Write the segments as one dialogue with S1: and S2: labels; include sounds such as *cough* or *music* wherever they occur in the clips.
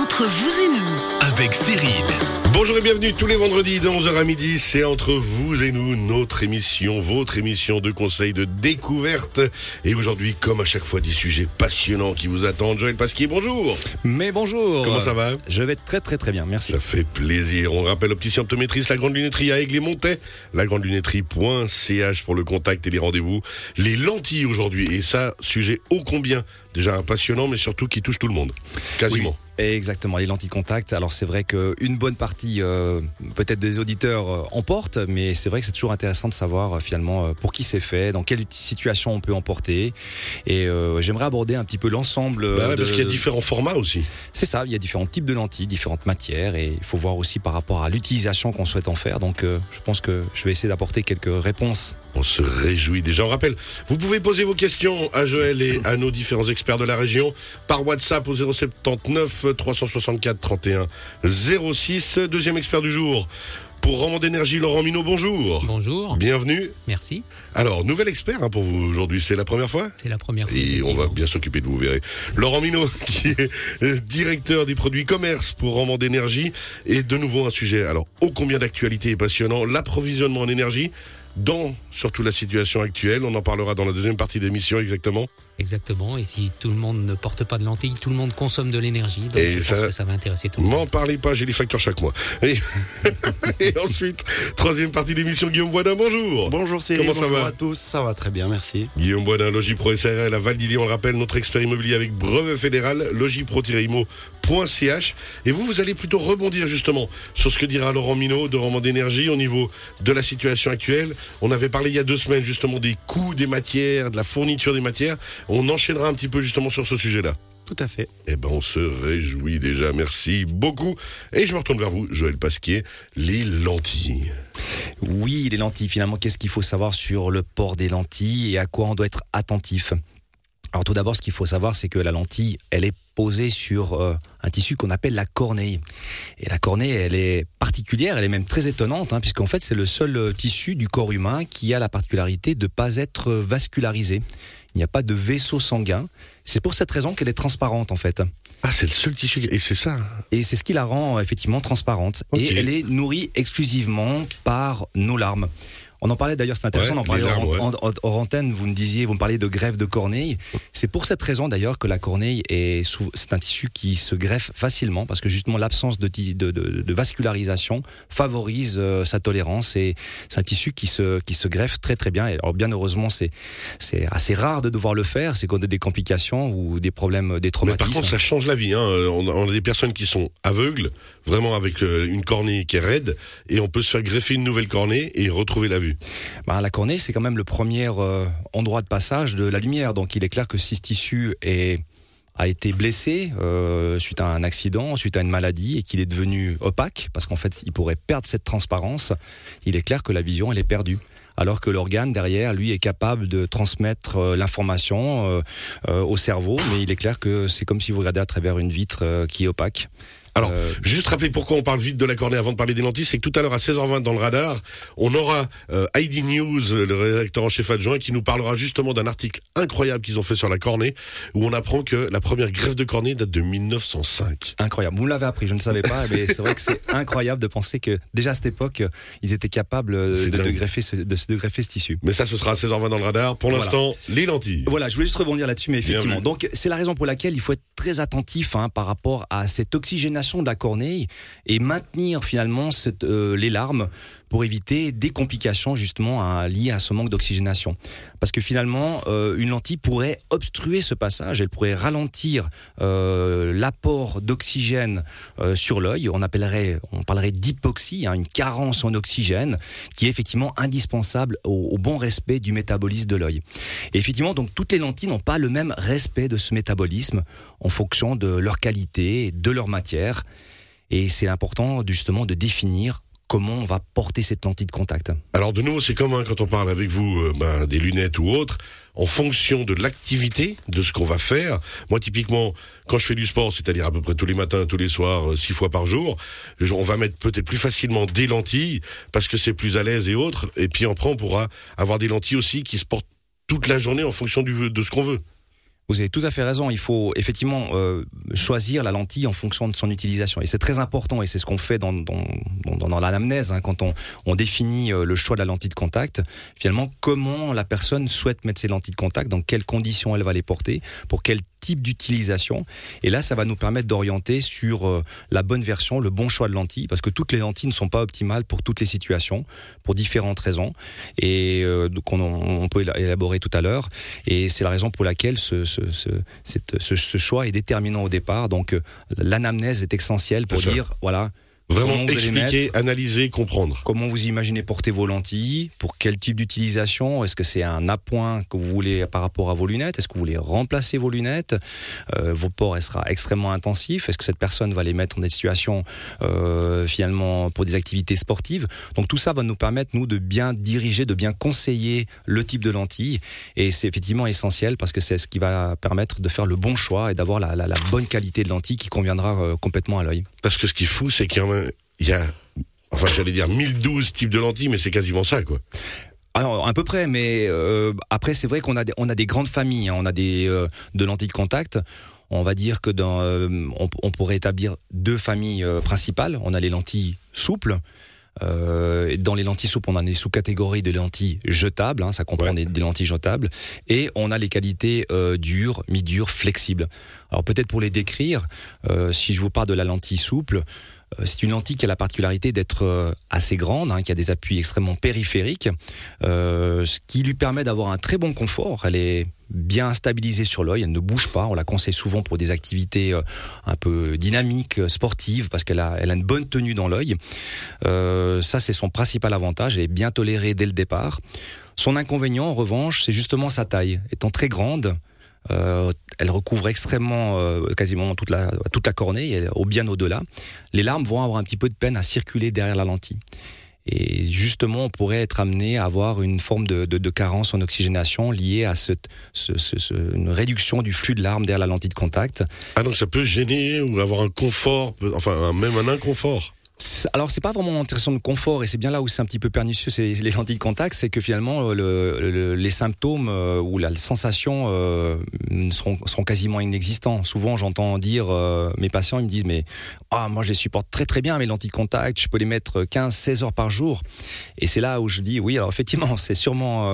S1: Entre vous et nous,
S2: avec Cyril.
S3: Bonjour et bienvenue tous les vendredis de 11h à midi. C'est entre vous et nous, notre émission, votre émission de conseils de découverte. Et aujourd'hui, comme à chaque fois, des sujets passionnants qui vous attendent. Joël Pasquier, bonjour.
S4: Mais bonjour.
S3: Comment ça va?
S4: Je vais très très très bien, merci.
S3: Ça fait plaisir. On rappelle Opticien Optométrice, la grande lunetterie à Aigle et Montais. La grande lunetterie.ch pour le contact et les rendez-vous. Les lentilles aujourd'hui. Et ça, sujet ô combien déjà passionnant, mais surtout qui touche tout le monde. Quasiment.
S4: Exactement, les lentilles contact. Alors c'est vrai qu'une bonne partie, euh, peut-être des auditeurs euh, en portent, mais c'est vrai que c'est toujours intéressant de savoir euh, finalement euh, pour qui c'est fait, dans quelle situation on peut en porter. Et j'aimerais aborder un petit peu l'ensemble.
S3: Bah ouais,
S4: de-
S3: parce qu'il y a différents formats aussi.
S4: C'est ça, il y a différents types de lentilles, différentes matières, et il faut voir aussi par rapport à l'utilisation qu'on souhaite en faire. Donc je pense que je vais essayer d'apporter quelques réponses.
S3: On se réjouit déjà. On rappelle, vous pouvez poser vos questions à Joël et à nos différents experts de la région par WhatsApp au 079 364 31 06. Deuxième expert du jour. Pour Roman d'énergie, Laurent Minot, bonjour.
S5: Bonjour,
S3: Bienvenue.
S5: merci.
S3: Alors, nouvel expert hein, pour vous aujourd'hui, c'est la première fois?
S5: C'est la première fois.
S3: et on va bien s'occuper de vous, vous verrez. Laurent Minot, *laughs* qui est euh, directeur des produits commerce pour Roman d'énergie. Et de nouveau un sujet, alors, ô combien d'actualité et passionnant, l'approvisionnement en énergie dans surtout la situation actuelle. On en parlera dans la deuxième partie de l'émission exactement.
S5: Exactement, et si tout le monde ne porte pas de lentilles, tout le monde consomme de l'énergie, donc
S3: Et
S5: je
S3: ça-
S5: pense que ça va intéresser tout le monde.
S3: M'en parlez pas, j'ai les factures chaque mois. Et, *laughs* et ensuite, troisième partie de l'émission, Guillaume Boisdin, bonjour.
S6: Bonjour Cyril,
S3: Comment ça
S6: bonjour
S3: va
S6: à tous, ça va très bien, merci.
S3: Guillaume Boisdin, Logis Pro SRL à Val-d'Illy, on le rappelle, notre expert immobilier avec brevet fédéral, logipro-imo.ch. Et vous, vous allez plutôt rebondir justement sur ce que dira Laurent Minot de Roman d'énergie au niveau de la situation actuelle. On avait parlé il y a deux semaines justement des coûts des matières, de la fourniture des matières. On enchaînera un petit peu justement sur ce sujet-là.
S6: Tout à fait.
S3: Eh ben, on se réjouit déjà. Merci beaucoup. Et je me retourne vers vous, Joël Pasquier. Les lentilles.
S4: Oui, les lentilles, finalement, qu'est-ce qu'il faut savoir sur le port des lentilles et à quoi on doit être attentif? Alors tout d'abord, ce qu'il faut savoir, c'est que la lentille, elle est posée sur euh, un tissu qu'on appelle la corneille. Et la corneille, elle est particulière, elle est même très étonnante, hein, puisqu'en fait, c'est le seul euh, tissu du corps humain qui a la particularité de ne pas être euh, vascularisé. Il n'y a pas de vaisseau sanguin. C'est pour cette raison qu'elle est transparente, en fait.
S3: Ah, c'est le seul tissu. qui- Et c'est ça.
S4: Et c'est ce qui la rend euh, effectivement transparente. Et elle est nourrie exclusivement par nos larmes. On en parlait d'ailleurs, c'est intéressant
S3: Ouais,
S4: d'en parler
S3: les larmes,
S4: hors, hors- hors antenne. Vous me disiez, vous me parliez de greffe de corneille. C'est pour cette raison d'ailleurs que la corneille est c'est un tissu qui se greffe facilement parce que justement l'absence de, ti- de, de- de vascularisation favorise euh, sa tolérance et c'est un tissu qui se qui se greffe très très bien. Alors bien heureusement c'est c'est assez rare de devoir le faire. C'est quand on a des complications ou des problèmes, des
S3: Mais
S4: traumatismes.
S3: par contre, ça change la vie. Hein. On, on a des personnes qui sont aveugles, vraiment avec euh, une cornée qui est raide, et on peut se faire greffer une nouvelle cornée et retrouver la vue.
S4: Ben, la cornée, c'est quand même le premier euh, endroit de passage de la lumière. Donc il est clair que si ce tissu est, a été blessé euh, suite à un accident, suite à une maladie, et qu'il est devenu opaque, parce qu'en fait il pourrait perdre cette transparence, il est clair que la vision, elle est perdue. Alors que l'organe derrière, lui, est capable de transmettre euh, l'information euh, au cerveau, mais il est clair que c'est comme si vous regardez à travers une vitre qui est opaque.
S3: Alors,
S4: Euh,
S3: juste rappeler pourquoi on parle vite de la cornée avant de parler des lentilles, c'est que tout à l'heure à 16h20 dans le radar, on aura euh, ID News, le rédacteur en chef adjoint, qui nous parlera justement d'un article incroyable qu'ils ont fait sur la cornée, où on apprend que la première greffe de cornée date de 1905.
S4: Incroyable. Vous me l'avez appris, je ne savais pas, mais c'est vrai que c'est incroyable de penser que déjà à cette époque, euh, ils étaient capables euh, de, greffer ce, de, de greffer ce tissu.
S3: Mais ça, ce sera à 16h20 dans le radar. Pour
S4: Voilà.
S3: l'instant, les lentilles.
S4: Voilà, je voulais juste rebondir là-dessus, mais effectivement. Donc, c'est la raison pour laquelle il faut être très attentif hein, par rapport à cette oxygénation de la corneille et maintenir finalement euh, les larmes pour éviter des complications justement à- liées à ce manque d'oxygénation. Parce que finalement, euh, une lentille pourrait obstruer ce passage, elle pourrait ralentir euh, l'apport d'oxygène euh, sur l'œil. On appellerait, on parlerait d'hypoxie, hein, une carence en oxygène, qui est effectivement indispensable au, au bon respect du métabolisme de l'œil. Et effectivement, donc toutes les lentilles n'ont pas le même respect de ce métabolisme en fonction de leur qualité, de leur matière. Et c'est important justement de définir comment on va porter cette lentille de contact.
S3: Alors de nouveau, c'est comme hein, quand on parle avec vous euh, ben, des lunettes ou autres, en fonction de l'activité, de ce qu'on va faire. Moi, typiquement, quand je fais du sport, c'est-à-dire à peu près tous les matins, tous les soirs, euh, six fois par jour, on va mettre peut-être plus facilement des lentilles parce que c'est plus à l'aise et autres. Et puis après, on pourra avoir des lentilles aussi qui se portent toute la journée en fonction de ce qu'on veut.
S4: Vous avez tout à fait raison. Il faut effectivement euh, choisir la lentille en fonction de son utilisation. Et c'est très important, et c'est ce qu'on fait dans, dans, dans, dans l'anamnèse, hein, quand on, on définit euh, le choix de la lentille de contact. Finalement, comment la personne souhaite mettre ses lentilles de contact, dans quelles conditions elle va les porter, pour quel type d'utilisation. Et là, ça va nous permettre d'orienter sur euh, la bonne version, le bon choix de lentilles, parce que toutes les lentilles ne sont pas optimales pour toutes les situations, pour différentes raisons, et euh, qu'on on peut élaborer tout à l'heure. Et c'est la raison pour laquelle ce, ce, ce, cette, ce, ce choix est déterminant au départ. Donc, euh, l'anamnèse est essentielle pour dire, voilà,
S3: Vraiment expliquer,
S4: mettre
S3: analyser, comprendre.
S4: Comment vous imaginez porter vos lentilles Pour quel type d'utilisation Est-ce que c'est un appoint que vous voulez par rapport à vos lunettes Est-ce que vous voulez remplacer vos lunettes euh, Vos ports, elle sera extrêmement intensif. Est-ce que cette personne va les mettre dans des situations euh, finalement pour des activités sportives Donc tout ça va nous permettre nous de bien diriger, de bien conseiller le type de lentilles. Et c'est effectivement essentiel parce que c'est ce qui va permettre de faire le bon choix et d'avoir la, la- la bonne qualité de lentilles qui conviendra euh, complètement à l'œil.
S3: Parce que ce qui est fou, c'est qu'il y a, il y a, enfin, j'allais dire 1012 types de lentilles, mais c'est quasiment ça, quoi.
S4: Alors, à peu près, mais euh, après, c'est vrai qu'on a, des- on a des grandes familles, hein, on a des euh, de lentilles de contact. On va dire que dans, euh, on, on pourrait établir deux familles euh, principales. On a les lentilles souples. Euh, dans les lentilles souples, on a des sous-catégories de lentilles jetables, hein, ça comprend
S3: Ouais.
S4: des, des lentilles jetables, et on a les qualités euh, dures, mi-dures, flexibles. Alors peut-être pour les décrire, euh, si je vous parle de la lentille souple, euh, c'est une lentille qui a la particularité d'être euh, assez grande, hein, qui a des appuis extrêmement périphériques, euh, ce qui lui permet d'avoir un très bon confort. Elle est bien stabilisée sur l'œil, elle ne bouge pas. On la conseille souvent pour des activités euh, un peu dynamiques, euh, sportives, parce qu'elle a, une bonne tenue dans l'œil. Euh, ça, c'est son principal avantage. Elle est bien tolérée dès le départ. Son inconvénient, en revanche, c'est justement sa taille. Étant très grande, euh, elle recouvre extrêmement, euh, quasiment toute la, toute la cornée, au bien au-delà. Les larmes vont avoir un petit peu de peine à circuler derrière la lentille. Et justement, on pourrait être amené à avoir une forme de, de, carence en oxygénation liée à cette, ce, ce, ce- une réduction du flux de larmes derrière la lentille de contact.
S3: Ah, donc ça peut gêner ou avoir un confort, enfin, même un inconfort.
S4: Alors c'est pas vraiment question de confort et c'est bien là où c'est un petit peu pernicieux c'est les lentilles de contact c'est que finalement euh, le, le- les symptômes euh, ou la sensation euh, seront, quasiment inexistants. Souvent j'entends dire euh, mes patients ils me disent mais ah moi je les supporte très très bien mes lentilles de contact je peux les mettre 15 16 heures par jour et c'est là où je dis oui alors effectivement *laughs* c'est sûrement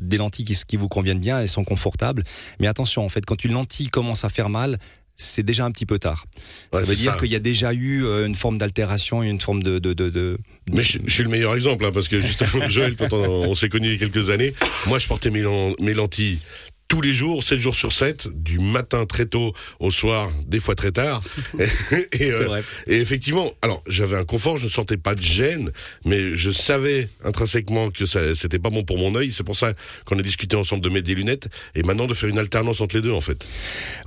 S4: des lentilles qui, qui vous conviennent bien elles sont confortables. Mais attention en fait quand une lentille commence à faire mal c'est déjà un petit peu tard.
S3: Ouais,
S4: ça veut dire qu'il y a déjà eu euh, une forme d'altération, une forme de, de, de, de-
S3: Mais je, je suis le meilleur exemple, hein, parce que justement, *laughs* Joël, quand on, on s'est connus il y a quelques années, moi je portais mes lentilles tous les jours, 7 jours sur 7, du matin très tôt au soir, des fois très tard. *laughs* et, euh,
S4: vrai.
S3: et effectivement, alors j'avais un confort, je ne sentais pas de gêne, mais je savais intrinsèquement que ça c'était pas bon pour mon œil. C'est pour ça qu'on a discuté ensemble de mettre des lunettes et maintenant de faire une alternance entre les deux en fait.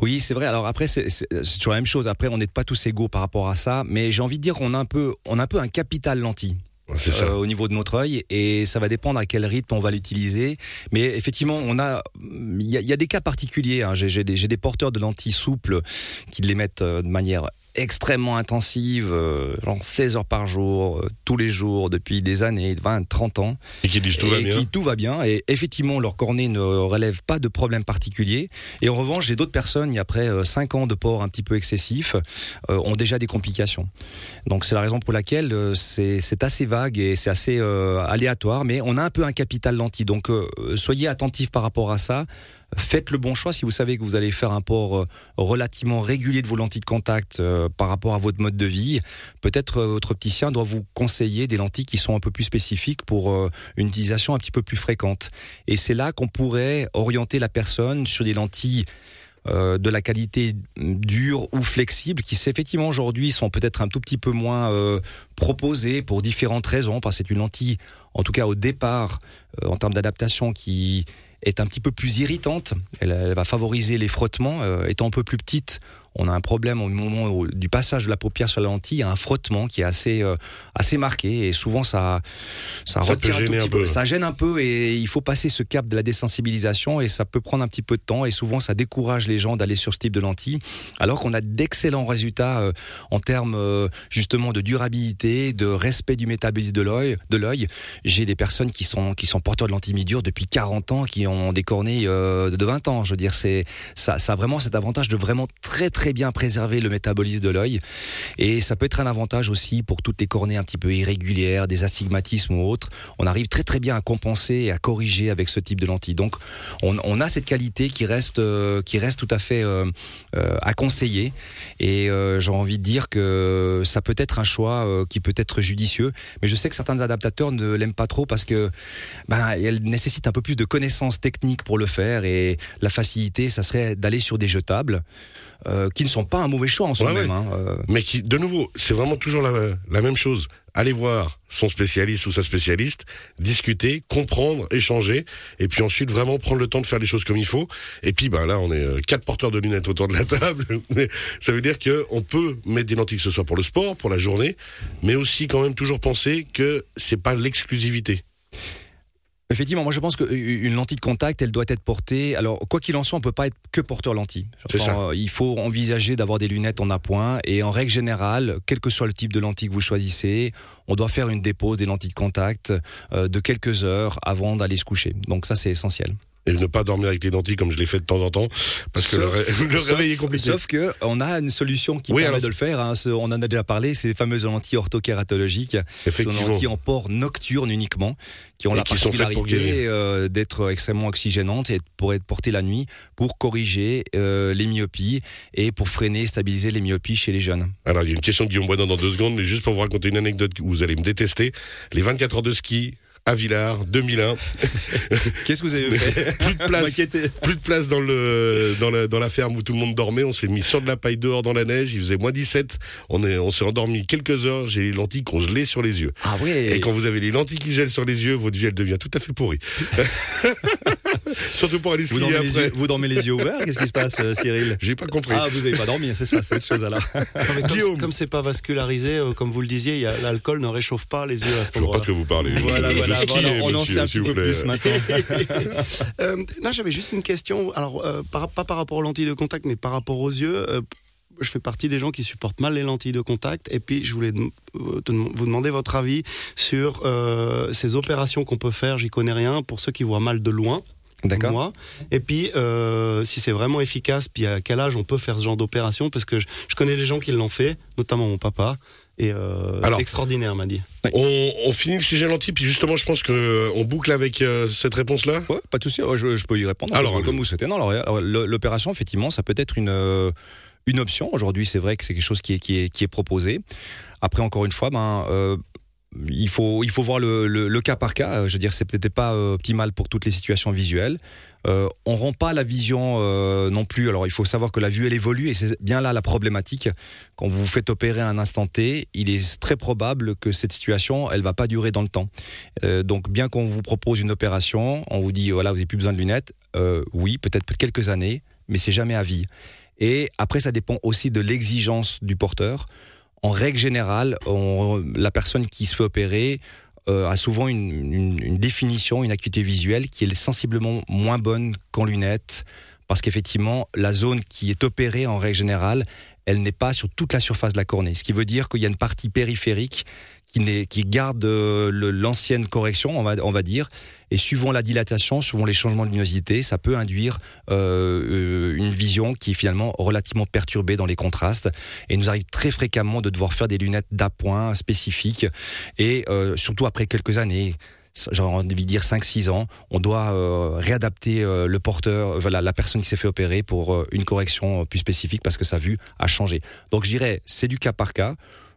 S4: Oui, c'est vrai. Alors après, c'est toujours la même chose. Après, on n'est pas tous égaux par rapport à ça, mais j'ai envie de dire qu'on a un peu, on a un peu un capital lentille. Euh, au niveau de notre œil et ça va dépendre à quel rythme on va l'utiliser. Mais effectivement, on a, il y a, des cas particuliers. hein. J'ai des, des porteurs de lentilles souples qui les mettent euh, de manière extrêmement intensive, euh, genre 16 heures par jour, euh, tous les jours, depuis des années, 20, 30 ans.
S3: Et qui disent tout va
S4: et
S3: bien.
S4: qui tout va bien. Et effectivement, leur cornée ne relève pas de problème particulier. Et en revanche, j'ai d'autres personnes, qui, après 5 ans de port un petit peu excessif, euh, ont déjà des complications. Donc c'est la raison pour laquelle euh, c'est c'est assez vague et c'est assez euh, aléatoire, mais on a un peu un capital lentille. Donc euh, soyez attentifs par rapport à ça. Faites le bon choix si vous savez que vous allez faire un port euh, relativement régulier de vos lentilles de contact euh, par rapport à votre mode de vie. Peut-être euh, votre opticien doit vous conseiller des lentilles qui sont un peu plus spécifiques pour une utilisation un petit peu plus fréquente. Et c'est là qu'on pourrait orienter la personne sur des lentilles de la qualité dure ou flexible qui effectivement aujourd'hui sont peut-être un tout petit peu moins proposées pour différentes raisons parce que c'est une lentille en tout cas au départ en termes d'adaptation qui est un petit peu plus irritante. Elle, va favoriser les frottements euh, étant un peu plus petite on a un problème au moment où- du passage de la paupière sur la lentille, il y a un frottement qui est assez, euh, assez marqué et souvent ça, ça,
S3: Ça
S4: retire
S3: un
S4: petit
S3: peu.
S4: Ça gêne un peu et il faut passer ce cap de la désensibilisation et ça peut prendre un petit peu de temps et souvent ça décourage les gens d'aller sur ce type de lentille alors qu'on a d'excellents résultats euh, en termes euh, justement de durabilité, de respect du métabolisme de l'œil. De l'œil, j'ai des personnes qui sont qui sont porteurs de lentilles mi-dures depuis 40 ans, qui ont des cornées de 20 ans. Je veux dire, c'est ça, ça a vraiment cet avantage de vraiment très très bien préserver le métabolisme de l'œil. Et ça peut être un avantage aussi pour toutes les cornées un petit peu irrégulières, des astigmatismes ou autres. On arrive très très bien à compenser et à corriger avec ce type de lentille. Donc on, a cette qualité qui reste euh, qui reste tout à fait euh, euh, à conseiller. Et j'ai envie de dire que ça peut être un choix qui peut être judicieux, mais je sais que certains adaptateurs ne l'aiment pas trop parce que ben, elle nécessite un peu plus de connaissances techniques pour le faire. Et la facilité, ça serait d'aller sur des jetables euh, qui ne sont pas un mauvais choix en soi-même.
S3: Ouais,
S4: hein, euh.
S3: Mais qui, de nouveau, c'est vraiment toujours la, la même chose. Allez voir son spécialiste ou sa spécialiste, discuter, comprendre, échanger, et puis ensuite vraiment prendre le temps de faire les choses comme il faut. Et puis ben là, on est euh, quatre porteurs de lunettes autour de la table. *laughs* Ça veut dire que on peut mettre des lentilles, que ce soit pour le sport, pour la journée, mais aussi quand même toujours penser que c'est pas l'exclusivité.
S4: Effectivement, moi je pense qu'une lentille de contact, elle doit être portée. Alors, quoi qu'il en soit, on peut pas être que porteur lentille.
S3: Ça.
S4: euh, Il faut envisager d'avoir des lunettes en appoint. Et en règle générale, quel que soit le type de lentille que vous choisissez, on doit faire une dépose des lentilles de contact euh, de quelques heures avant d'aller se coucher. Donc ça, c'est essentiel.
S3: Et ne pas dormir avec les lentilles comme je l'ai fait de temps en temps, parce que le, ré- *laughs* le
S4: sauf-
S3: réveil est compliqué.
S4: Sauf que on a une solution qui
S3: Oui,
S4: permet
S3: alors,
S4: de le faire. hein. Ce- On en a déjà parlé, ces fameuses lentilles orthokératologiques. Ce sont des
S3: Effectivement.
S4: lentilles en port nocturne uniquement, qui ont
S3: Et
S4: la
S3: qui
S4: particularité euh, d'être extrêmement oxygénantes et pour être portées la nuit pour corriger euh, les myopies et pour freiner et stabiliser les myopies chez les jeunes.
S3: Alors, il y a une question de Guillaume Boisdin dans deux secondes, mais juste pour vous raconter une anecdote où vous allez me détester. Les 24 heures de ski à Villars, 2001.
S4: Qu'est-ce que vous avez fait
S3: plus de *laughs* place,
S4: M'inquiétez.
S3: plus de place dans le dans la, dans la ferme où tout le monde dormait. On s'est mis sur de la paille dehors dans la neige. Il faisait moins 17. On est on s'est endormi quelques heures. J'ai les lentilles qu'on gelait sur les yeux.
S4: Ah ouais.
S3: Et quand vous avez les lentilles qui gèlent sur les yeux, votre vie elle devient tout à fait pourrie. *laughs* Surtout pour aller skier après.
S4: yeux, vous dormez les yeux ouverts Qu'est-ce qui se passe, euh, Cyril?
S3: J'ai pas compris.
S4: Ah, vous n'avez pas dormi, c'est ça, cette chose-là. *laughs*
S3: Guillaume.
S6: Comme c'est pas vascularisé, euh, comme vous le disiez, l'alcool ne réchauffe pas les yeux à cet
S3: je vois pas
S6: endroit.
S3: de quoi vous parlez.
S4: Voilà, voilà, on en
S3: monsieur,
S4: sait un
S3: s'il
S4: petit
S3: vous
S4: peu
S3: plaît.
S4: plus maintenant. *laughs*
S6: Euh, là, j'avais juste une question. Alors, euh, par- pas par rapport aux lentilles de contact, mais par rapport aux yeux. euh, je fais partie des gens qui supportent mal les lentilles de contact. Et puis, je voulais vous demander votre avis sur euh, ces opérations qu'on peut faire. J'y connais rien. Pour ceux qui voient mal de loin. Moi. Et puis, euh, si c'est vraiment efficace, puis à quel âge on peut faire ce genre d'opération Parce que je, je connais des gens qui l'ont fait, notamment mon papa. Et euh,
S3: Alors.
S6: extraordinaire, m'a dit.
S3: On, on finit le sujet lentilles, puis justement, je pense que on boucle avec euh, cette réponse-là.
S4: Ouais, pas de souci, ouais, je, je peux y répondre
S3: Alors,
S4: comme, vous souhaitez. Non, l'opération, effectivement, ça peut être une, euh, une option. Aujourd'hui, c'est vrai que c'est quelque chose qui est, qui, est, qui est proposé. Après, encore une fois, ben, euh, il, faut, il faut voir le, le- cas par cas. Je veux dire, c'est peut-être pas euh, optimal pour toutes les situations visuelles. Euh, on rend pas la vision euh, non plus. Alors, il faut savoir que la vue, elle évolue et c'est bien là la problématique. Quand vous vous faites opérer à un instant T, il est très probable que cette situation, elle va pas durer dans le temps. Euh, donc, bien qu'on vous propose une opération, on vous dit voilà, vous n'avez plus besoin de lunettes. Oui, peut-être quelques années, mais c'est jamais à vie. Et après, ça dépend aussi de l'exigence du porteur. En règle générale, la personne qui se fait opérer euh, a souvent une définition, une acuité visuelle qui est sensiblement moins bonne qu'en lunettes, parce qu'effectivement, la zone qui est opérée en règle générale, elle n'est pas sur toute la surface de la cornée. Ce qui veut dire qu'il y a une partie périphérique qui, garde euh, l'ancienne correction, on va, dire, et suivant la dilatation, suivant les changements de luminosité, ça peut induire euh, euh, une vision qui est finalement relativement perturbée dans les contrastes. Et il nous arrive très fréquemment de devoir faire des lunettes d'appoint spécifiques, et surtout après quelques années. J'ai envie de dire 5-6 ans, on doit euh, réadapter euh, le porteur, voilà, la personne qui s'est fait opérer pour euh, une correction euh, plus spécifique parce que sa vue a changé. Donc je dirais, c'est du cas par cas.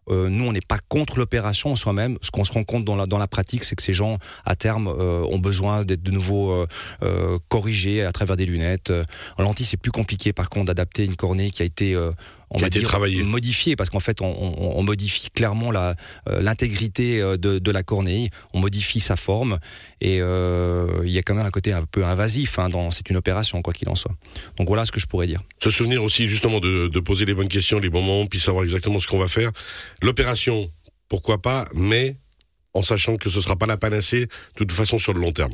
S4: Euh, nous, on n'est pas contre l'opération en soi-même. Ce qu'on se rend compte dans la, dans la pratique, c'est que ces gens, à terme, euh, ont besoin d'être de nouveau euh, euh, corrigés à travers des lunettes. Euh, En lentille, c'est plus compliqué, par contre, d'adapter une cornée qui a été euh, on va
S3: été
S4: dire
S3: travaillé.
S4: modifié parce qu'en fait on, on- on modifie clairement la euh, l'intégrité euh, de, de la cornée, on modifie sa forme et euh, il y a quand même un côté un peu invasif hein, c'est une opération quoi qu'il en soit. Donc voilà ce que je pourrais dire.
S3: Se souvenir aussi justement de, de poser les bonnes questions, les bons moments, puis savoir exactement ce qu'on va faire. L'opération, pourquoi pas, mais en sachant que ce sera pas la panacée, de toute façon sur le long terme.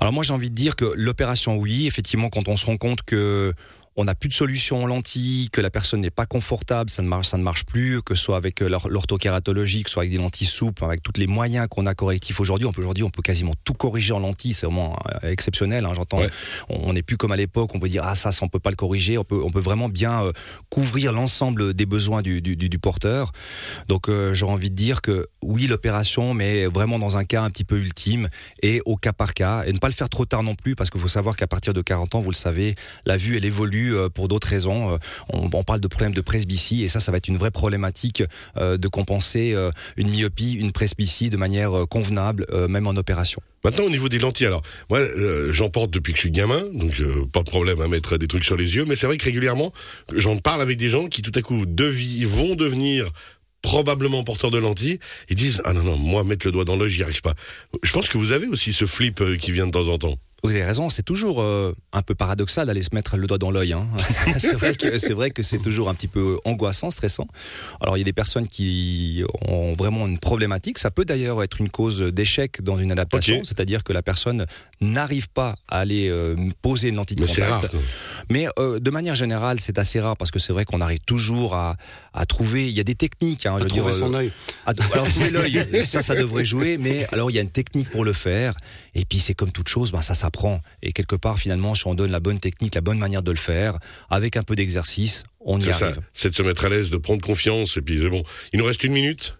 S4: Alors moi j'ai envie de dire que l'opération oui, effectivement quand on se rend compte que on n'a plus de solution en lentilles, que la personne n'est pas confortable, ça ne marche, ça ne marche plus, que ce soit avec euh, l'or- l'orthokératologie, que ce soit avec des lentilles souples, avec tous les moyens qu'on a correctifs aujourd'hui. On peut aujourd'hui, on peut quasiment tout corriger en lentilles, c'est vraiment euh, exceptionnel. Hein, J'entends,
S3: Ouais.
S4: on n'est plus comme à l'époque, on peut dire ah ça, ça on peut pas le corriger. On peut, on peut vraiment bien euh, couvrir l'ensemble des besoins du, du, du- du porteur. Donc euh, j'aurais envie de dire que oui l'opération, mais vraiment dans un cas un petit peu ultime et au cas par cas et ne pas le faire trop tard non plus parce qu'il faut savoir qu'à partir de 40 ans, vous le savez, la vue elle évolue euh, pour d'autres raisons. Euh, On, parle de problèmes de presbytie et ça, ça va être une vraie problématique euh, de compenser une myopie, une presbytie de manière convenable, même en opération.
S3: Maintenant, au niveau des lentilles, alors, moi, j'en porte depuis que je suis gamin, donc pas de problème à mettre des trucs sur les yeux, mais c'est vrai que régulièrement, j'en parle avec des gens qui tout à coup vont devenir probablement porteurs de lentilles, ils disent ah non non moi mettre le doigt dans l'œil j'y arrive pas. Je pense que vous avez aussi ce flip qui vient de temps en temps.
S4: Vous avez raison, c'est toujours euh, un peu paradoxal d'aller se mettre le doigt dans l'œil. Hein. *laughs* c'est vrai que c'est vrai que c'est toujours un petit peu angoissant, stressant. Alors il y a des personnes qui ont vraiment une problématique. Ça peut d'ailleurs être une cause d'échec dans une adaptation, c'est-à-dire que la personne n'arrive pas à aller euh, poser une lentille de contact.
S3: rare.
S4: Mais euh, de manière générale, c'est assez rare parce que c'est vrai qu'on arrive toujours à, à trouver. Il y a des techniques. Hein, je
S6: À
S4: veux
S6: trouver
S4: dire,
S6: son œil.
S4: à- alors trouver l'œil, *laughs* ça, ça devrait jouer. Mais alors il y a une technique pour le faire. Et puis c'est comme toute chose, ben ça s'apprend. Et quelque part, finalement, si on donne la bonne technique, la bonne manière de le faire, avec un peu d'exercice, on y
S3: C'est ça,
S4: arrive.
S3: c'est de se mettre à l'aise, de prendre confiance, et puis c'est bon. Il nous reste une minute?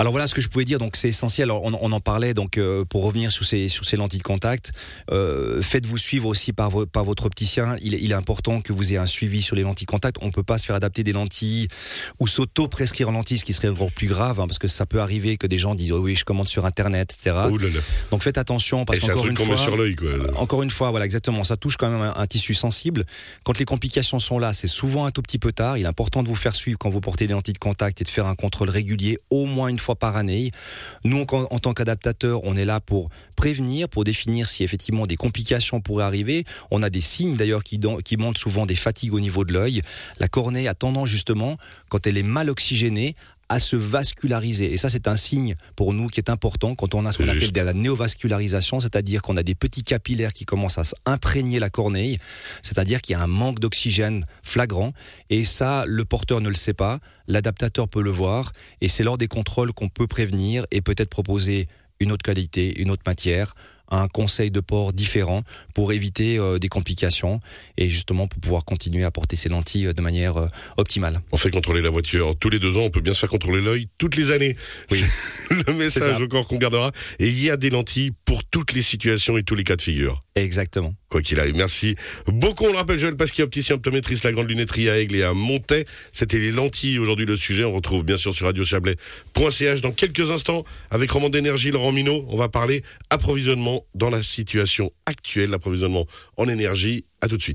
S4: Alors voilà ce que je pouvais dire. Donc c'est essentiel. Alors, on, on en parlait. Donc euh, pour revenir sur ces sur ces lentilles de contact, euh, faites-vous suivre aussi par, vo- par votre opticien. Il, est- il est important que vous ayez un suivi sur les lentilles de contact. On ne peut pas se faire adapter des lentilles ou s'auto-prescrire en lentilles, ce qui serait encore plus grave, hein, parce que ça peut arriver que des gens disent oh oui je commande sur internet, etc.
S3: Ouh là là.
S4: Donc faites attention parce
S3: un
S4: qu'encore
S3: truc
S4: une fois.
S3: sur quoi.
S4: Encore une fois, voilà, exactement. Ça touche quand même un, un tissu sensible. Quand les complications sont là, c'est souvent un tout petit peu tard. Il est important de vous faire suivre quand vous portez des lentilles de contact et de faire un contrôle régulier, au moins une fois par année. Nous, en, tant qu'adaptateur, on est là pour prévenir, pour définir si effectivement des complications pourraient arriver. On a des signes d'ailleurs qui, qui montrent souvent des fatigues au niveau de l'œil. La cornée a tendance justement, quand elle est mal oxygénée, à se vasculariser. Et ça, c'est un signe pour nous qui est important quand on a ce qu'on appelle de la néovascularisation, c'est-à-dire qu'on a des petits capillaires qui commencent à s'imprégner la corneille, c'est-à-dire qu'il y a un manque d'oxygène flagrant. Et ça, le porteur ne le sait pas, l'adaptateur peut le voir, et c'est lors des contrôles qu'on peut prévenir et peut-être proposer une autre qualité, une autre matière, un conseil de port différent pour éviter euh, des complications et justement pour pouvoir continuer à porter ces lentilles euh, de manière euh, optimale.
S3: On fait contrôler la voiture tous les deux ans, on peut bien se faire contrôler l'œil toutes les années.
S4: Oui. *laughs*
S3: le message encore qu'on gardera. Et il y a des lentilles pour toutes les situations et tous les cas de figure.
S4: Exactement.
S3: Quoi qu'il arrive, merci beaucoup. On le rappelle, Joël Pasquier, opticien optométriste, la grande lunetterie à Aigle et à Montaix. C'était les lentilles aujourd'hui le sujet. On retrouve bien sûr sur radiochablais.ch dans quelques instants avec Roman d'énergie, Laurent Minot. On va parler approvisionnement dans la situation actuelle, l'approvisionnement en énergie. À tout de suite.